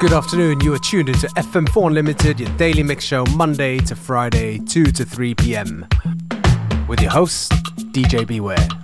Good afternoon. You are tuned into FM4 Unlimited, your daily mix show, Monday to Friday, 2 to 3 p.m. With your host, DJ Beware.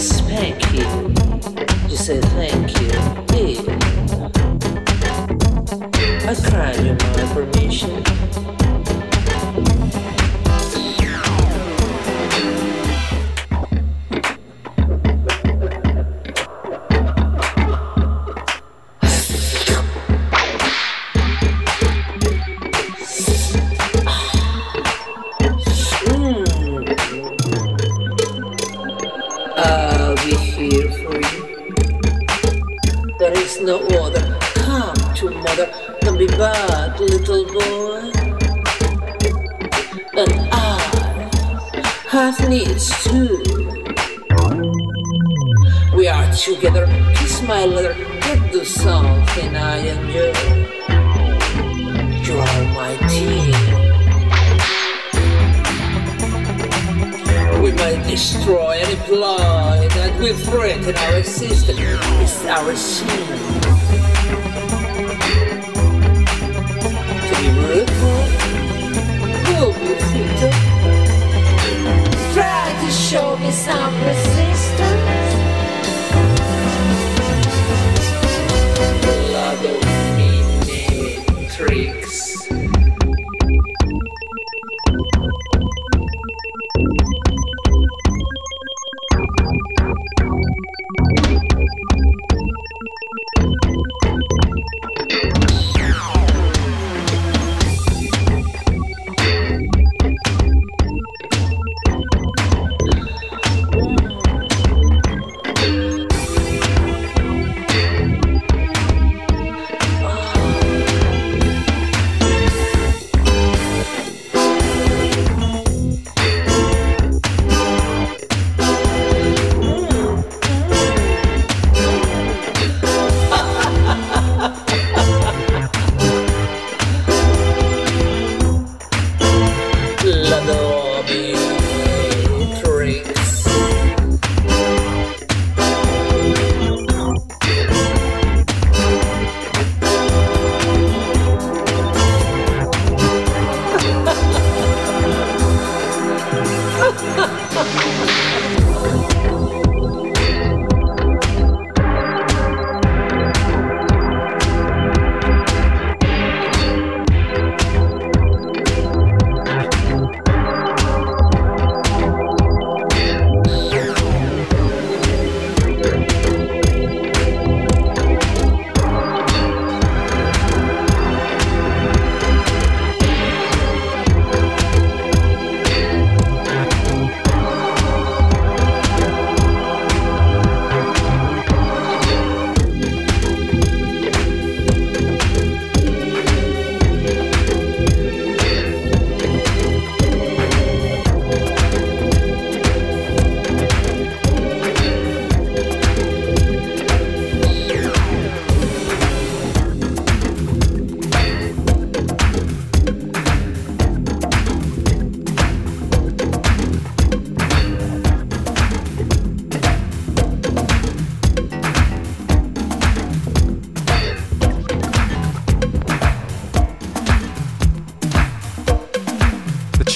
Spanky, you. You say thank together, kiss my leather, get the song, and I am you. You are my team. We might destroy any plan that we threaten our existence. It's our scene.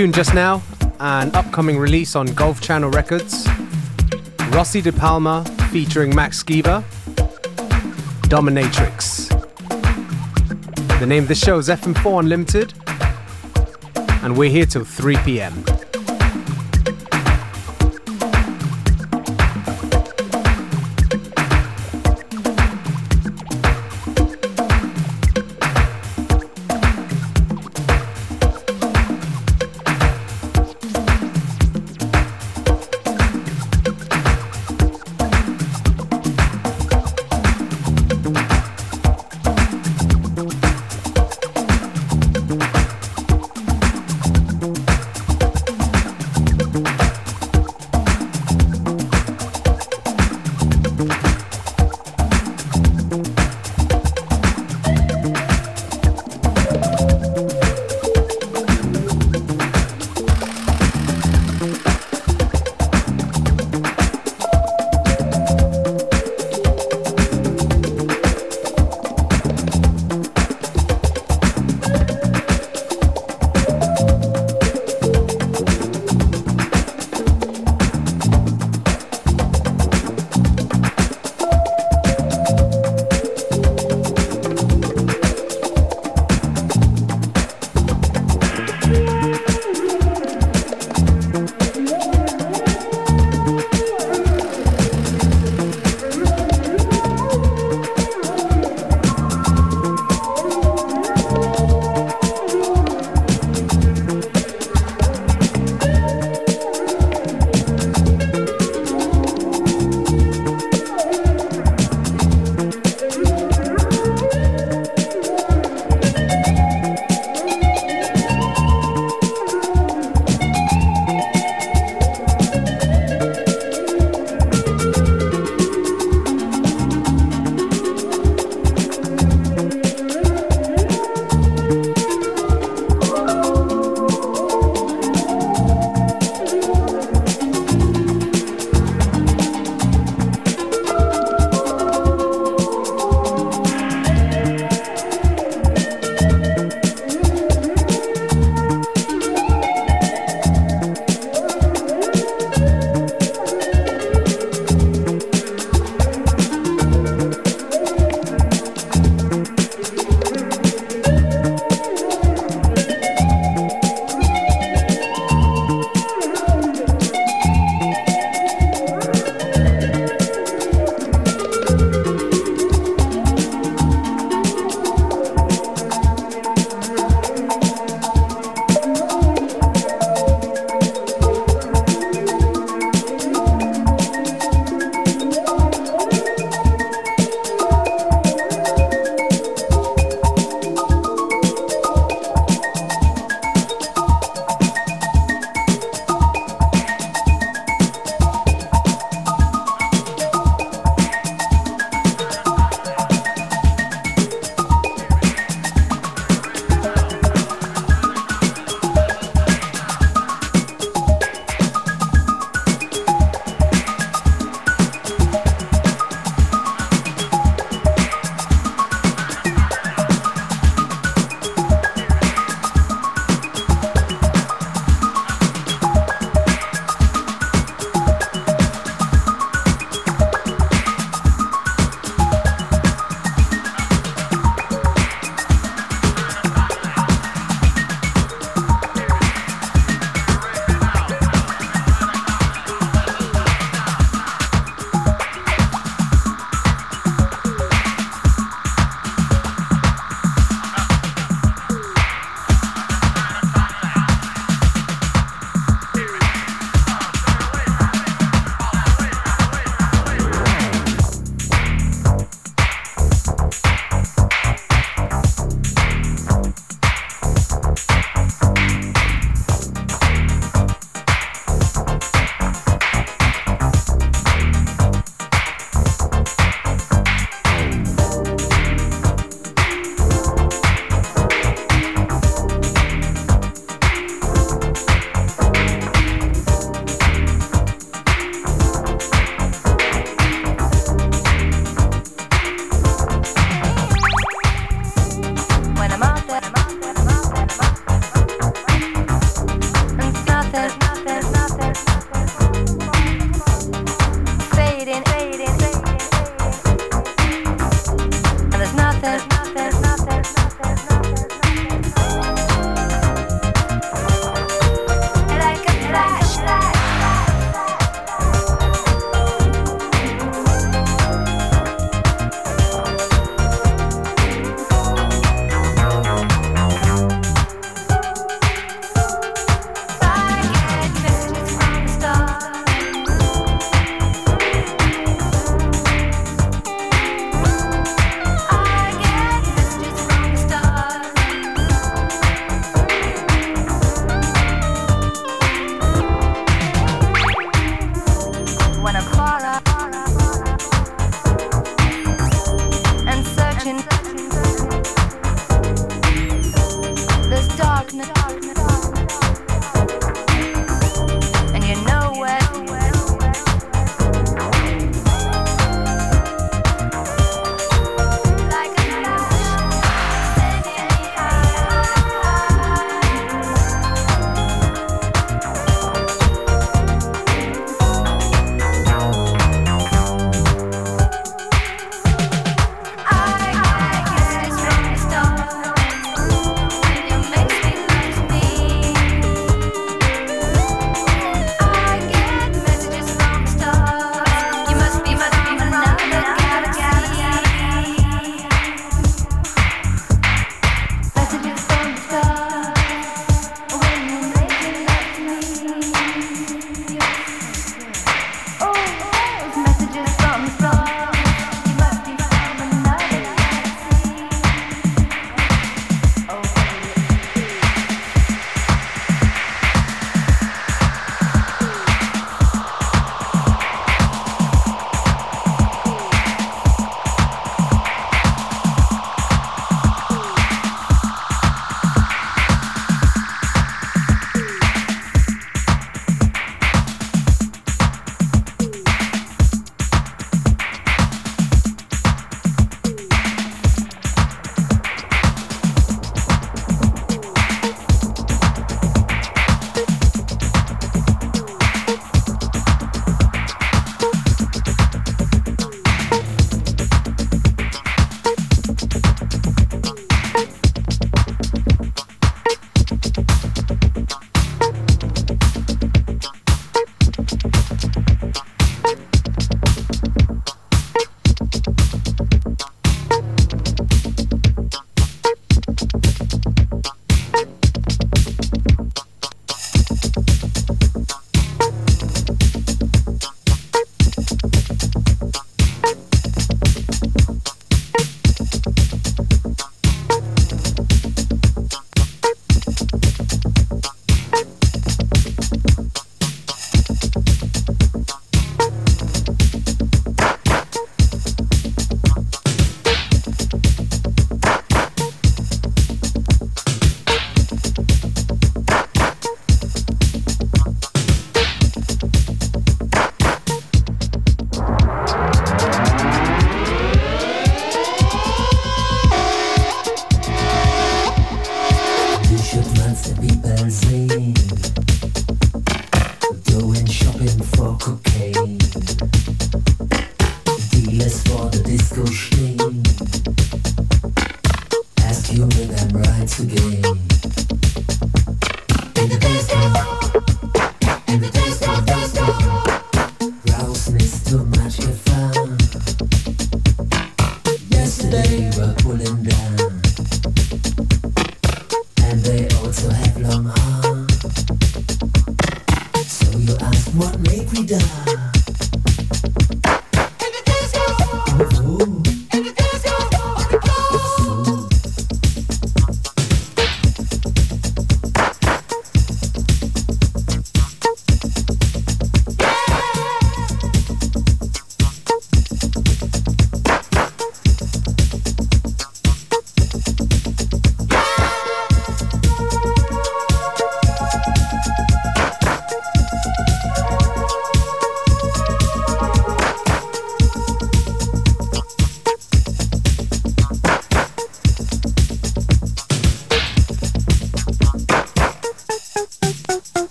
Tune just now, an upcoming release on Golf Channel Records. Rossi De Palma featuring Max Skiba. Dominatrix. The name of the show is FM4 Unlimited, and we're here till 3 pm.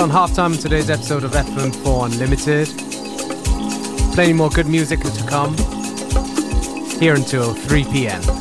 On halftime in today's episode of FM4 Unlimited. Plenty more good music to come. Here until 3 p.m.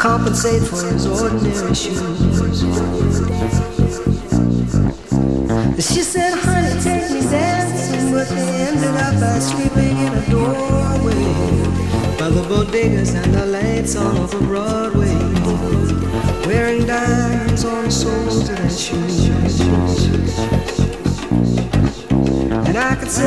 compensate for his ordinary shoes. She said, honey, take me dancing, but they ended up by sleeping in a doorway by the bodegas and the lights on over Broadway, wearing diamonds on the soles of their shoes. And I could say,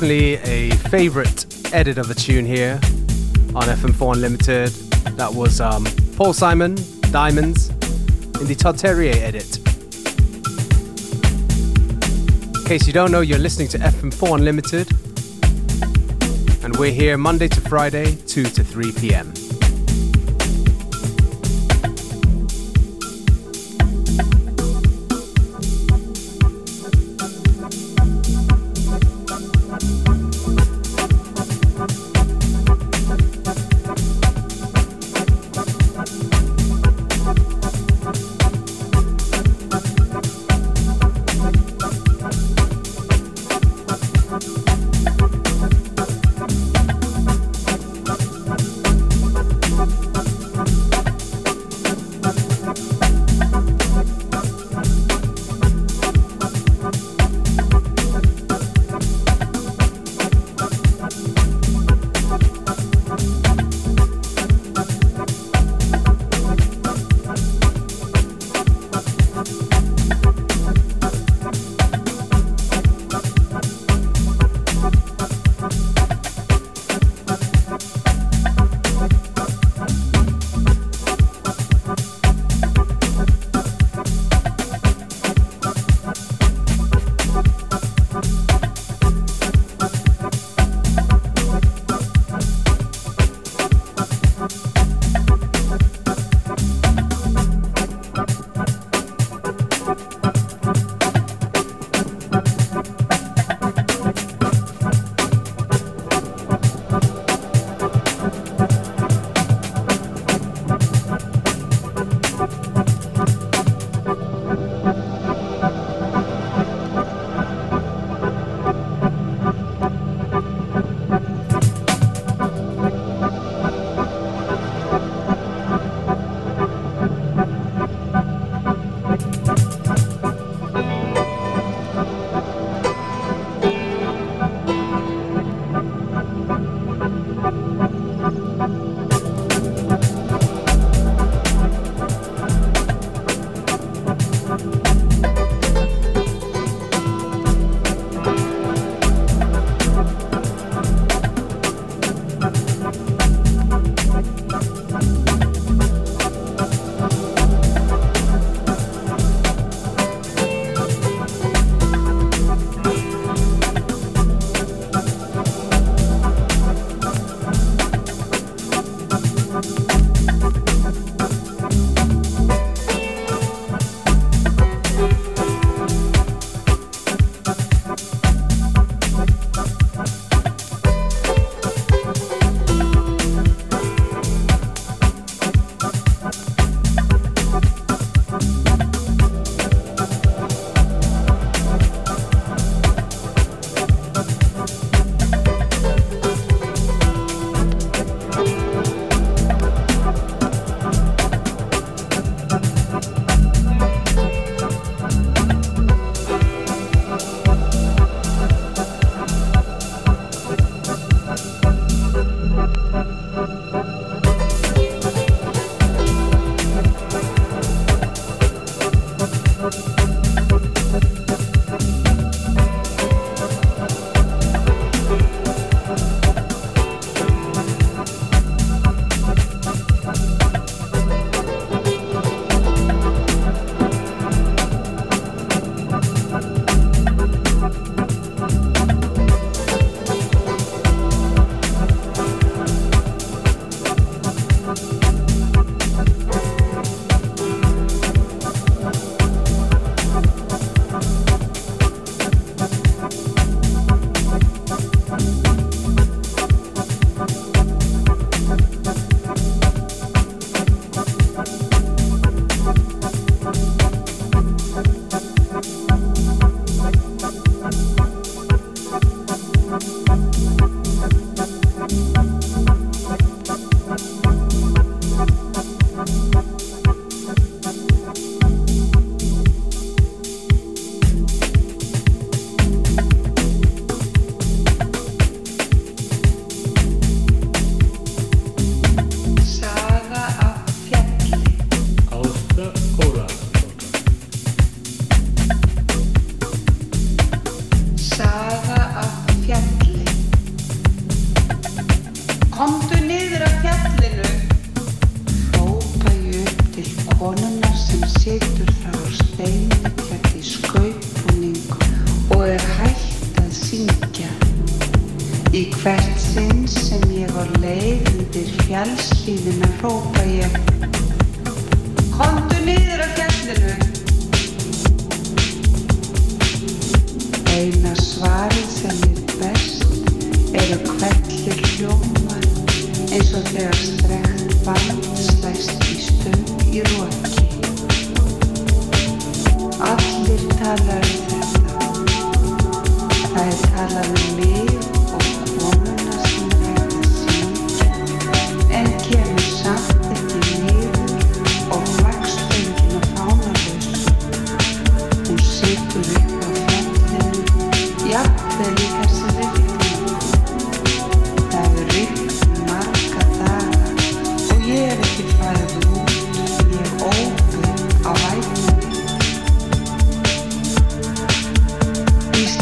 Definitely a favorite edit of the tune here on FM4 Unlimited. That was um, Paul Simon, Diamonds, in the Todd Terje edit. In case you don't know, you're listening to FM4 Unlimited, and we're here Monday to Friday, 2 to 3 p.m.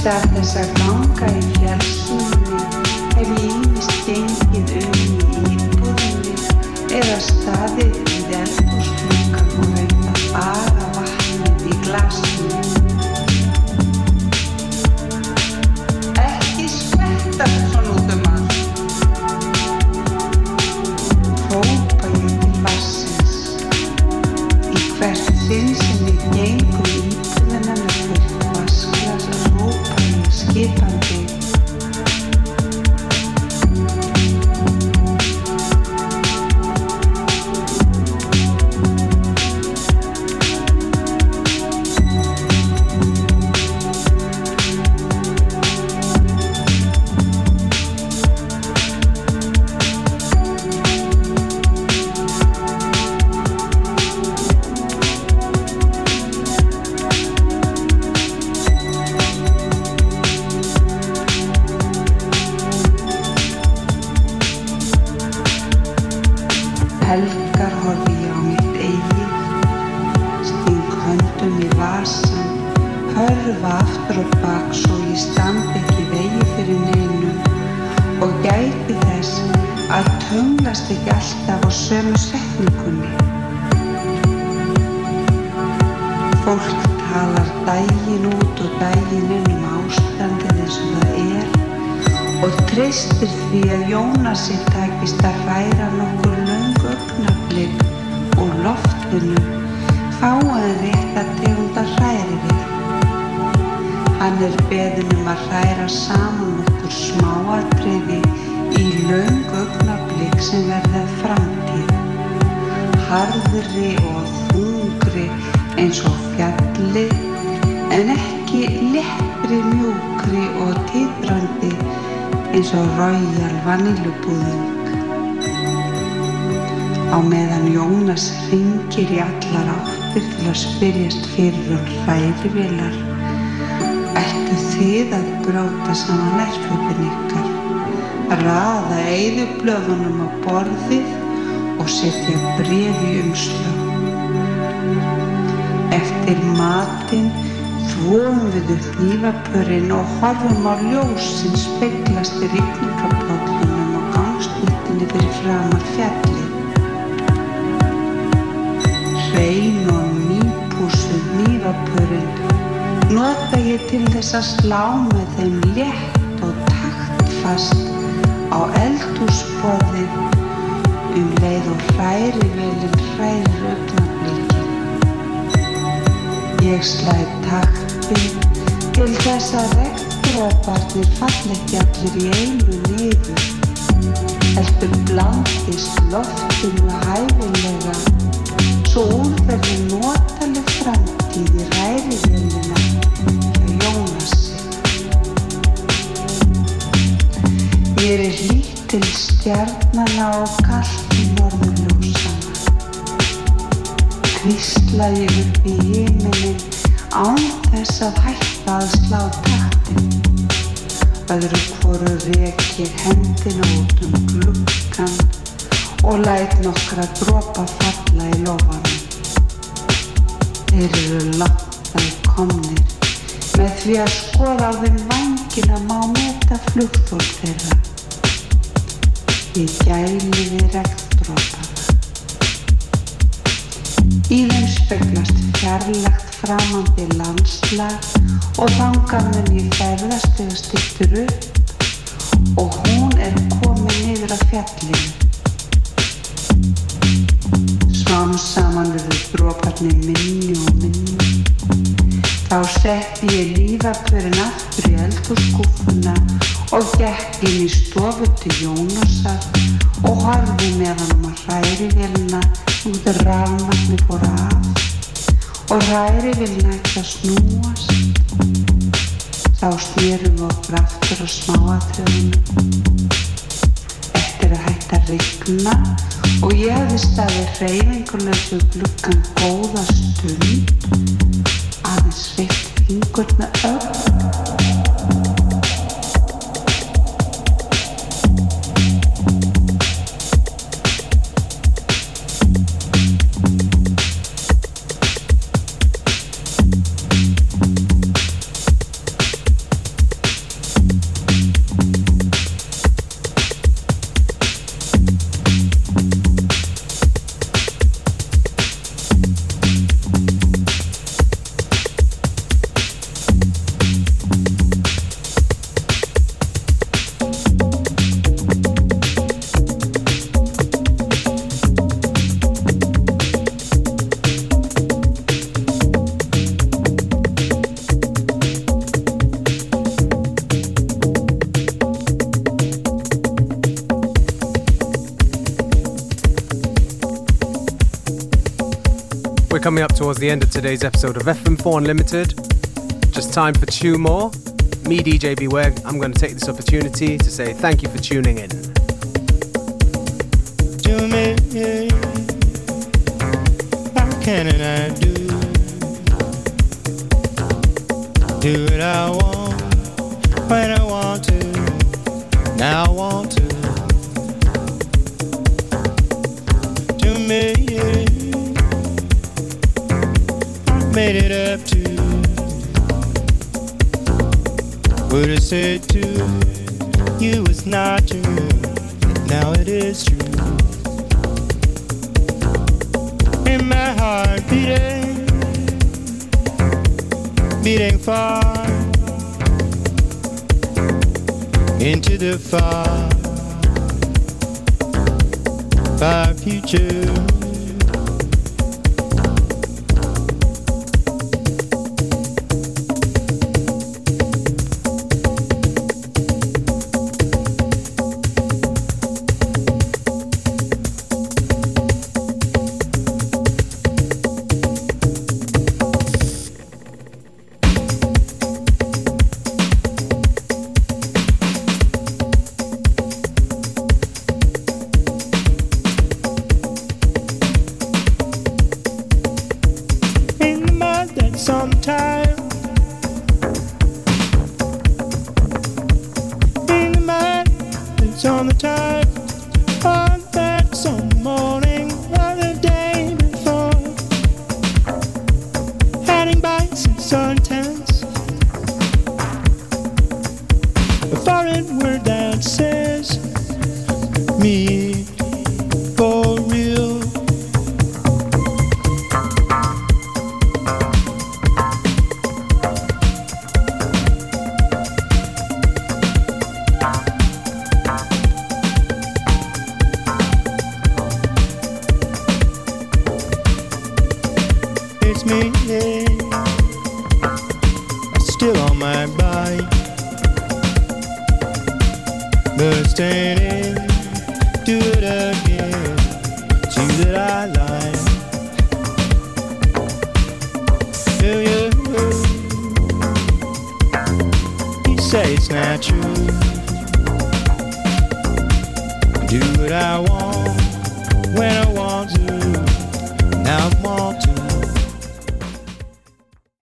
Stað þess að ganga í fjallstunni hef ég ímist gengið um í íbúðinni eða staðið í þenn og slunga og reynda bara vatnið í glasinu. þorpinu fáan rétt að tegunda hræri við. Hann er beðinum að hræra saman okkur smáartriði í laung ögnablík sem verða framtíð. Harðri og þungri eins og fjalli en ekki leppri, mjúkri og týbrandi eins og raujal vanilubúðum á meðan Jónas ringir í allar áttir til að spyrjast fyrir um hræðivilar ættu þið að bróta saman erflöfin ykkar raða eigðublöfunum á borðið og setja brefi umslöf Eftir matinn þvóum við upp lífapörinn og horfum á ljós sem speglast í rikningablóðunum og gangstuntinni fyrir framar fjall Hrein og nýpúsuð nývapurinn nota ég til þess að slá með þeim létt og taktfast á eldúsborðið um leið og hræri velin hrærir augnablíkin. Ég slæði takti til þess að regndróparnir fall ekki allir í einu niður. Heldur blandist loftinu hæfilega svo úrverði notaleg framtíð í hræri velina hjá Jónasi. Mér er hlýtt til stjarnana og kallt í norðurljósana. Hvísla ég upp í himinin án þess að hætta að slá taktin. Öðru hvoru rek ég hendina út um glukkan og læt nokkra dropa falla í lofanum. Þeir eru langt að komnir með því að skoða á þeim vangina má meta flugþól þeirra. Ég gæli við regndrópana. Í þeim speglast fjarlagt framandi landslag og þangar mun ég ferðast þegar styrtur upp og hún er komin niður af fjallinu. Smám saman verður dróparnir minni og minni. Þá setti ég lífapörin aftur í eldurskúfuna og gekk inn í stofu til Jónasar og horfi með hann á hrærivelina út af rafmagni fór af og hrærivelina ekki að snúast. Þá snýrum við okkur aftur á smáatröðunum. Eftir að hætta að rigna og ég hefði staðið hreyfingulegsu glukkan góða stund. Aðeins veitt fingurna upp coming up towards the end of today's episode of FM4 Unlimited. Just time for two more. Me, DJ Beware, I'm going to take this opportunity to say thank you for tuning in. to me. How can I do? Do what I want when I want to. Now I want to. To me, made it up to. What I said to you was not true. Now it is true. in my heart beating, beating far into the far, far future.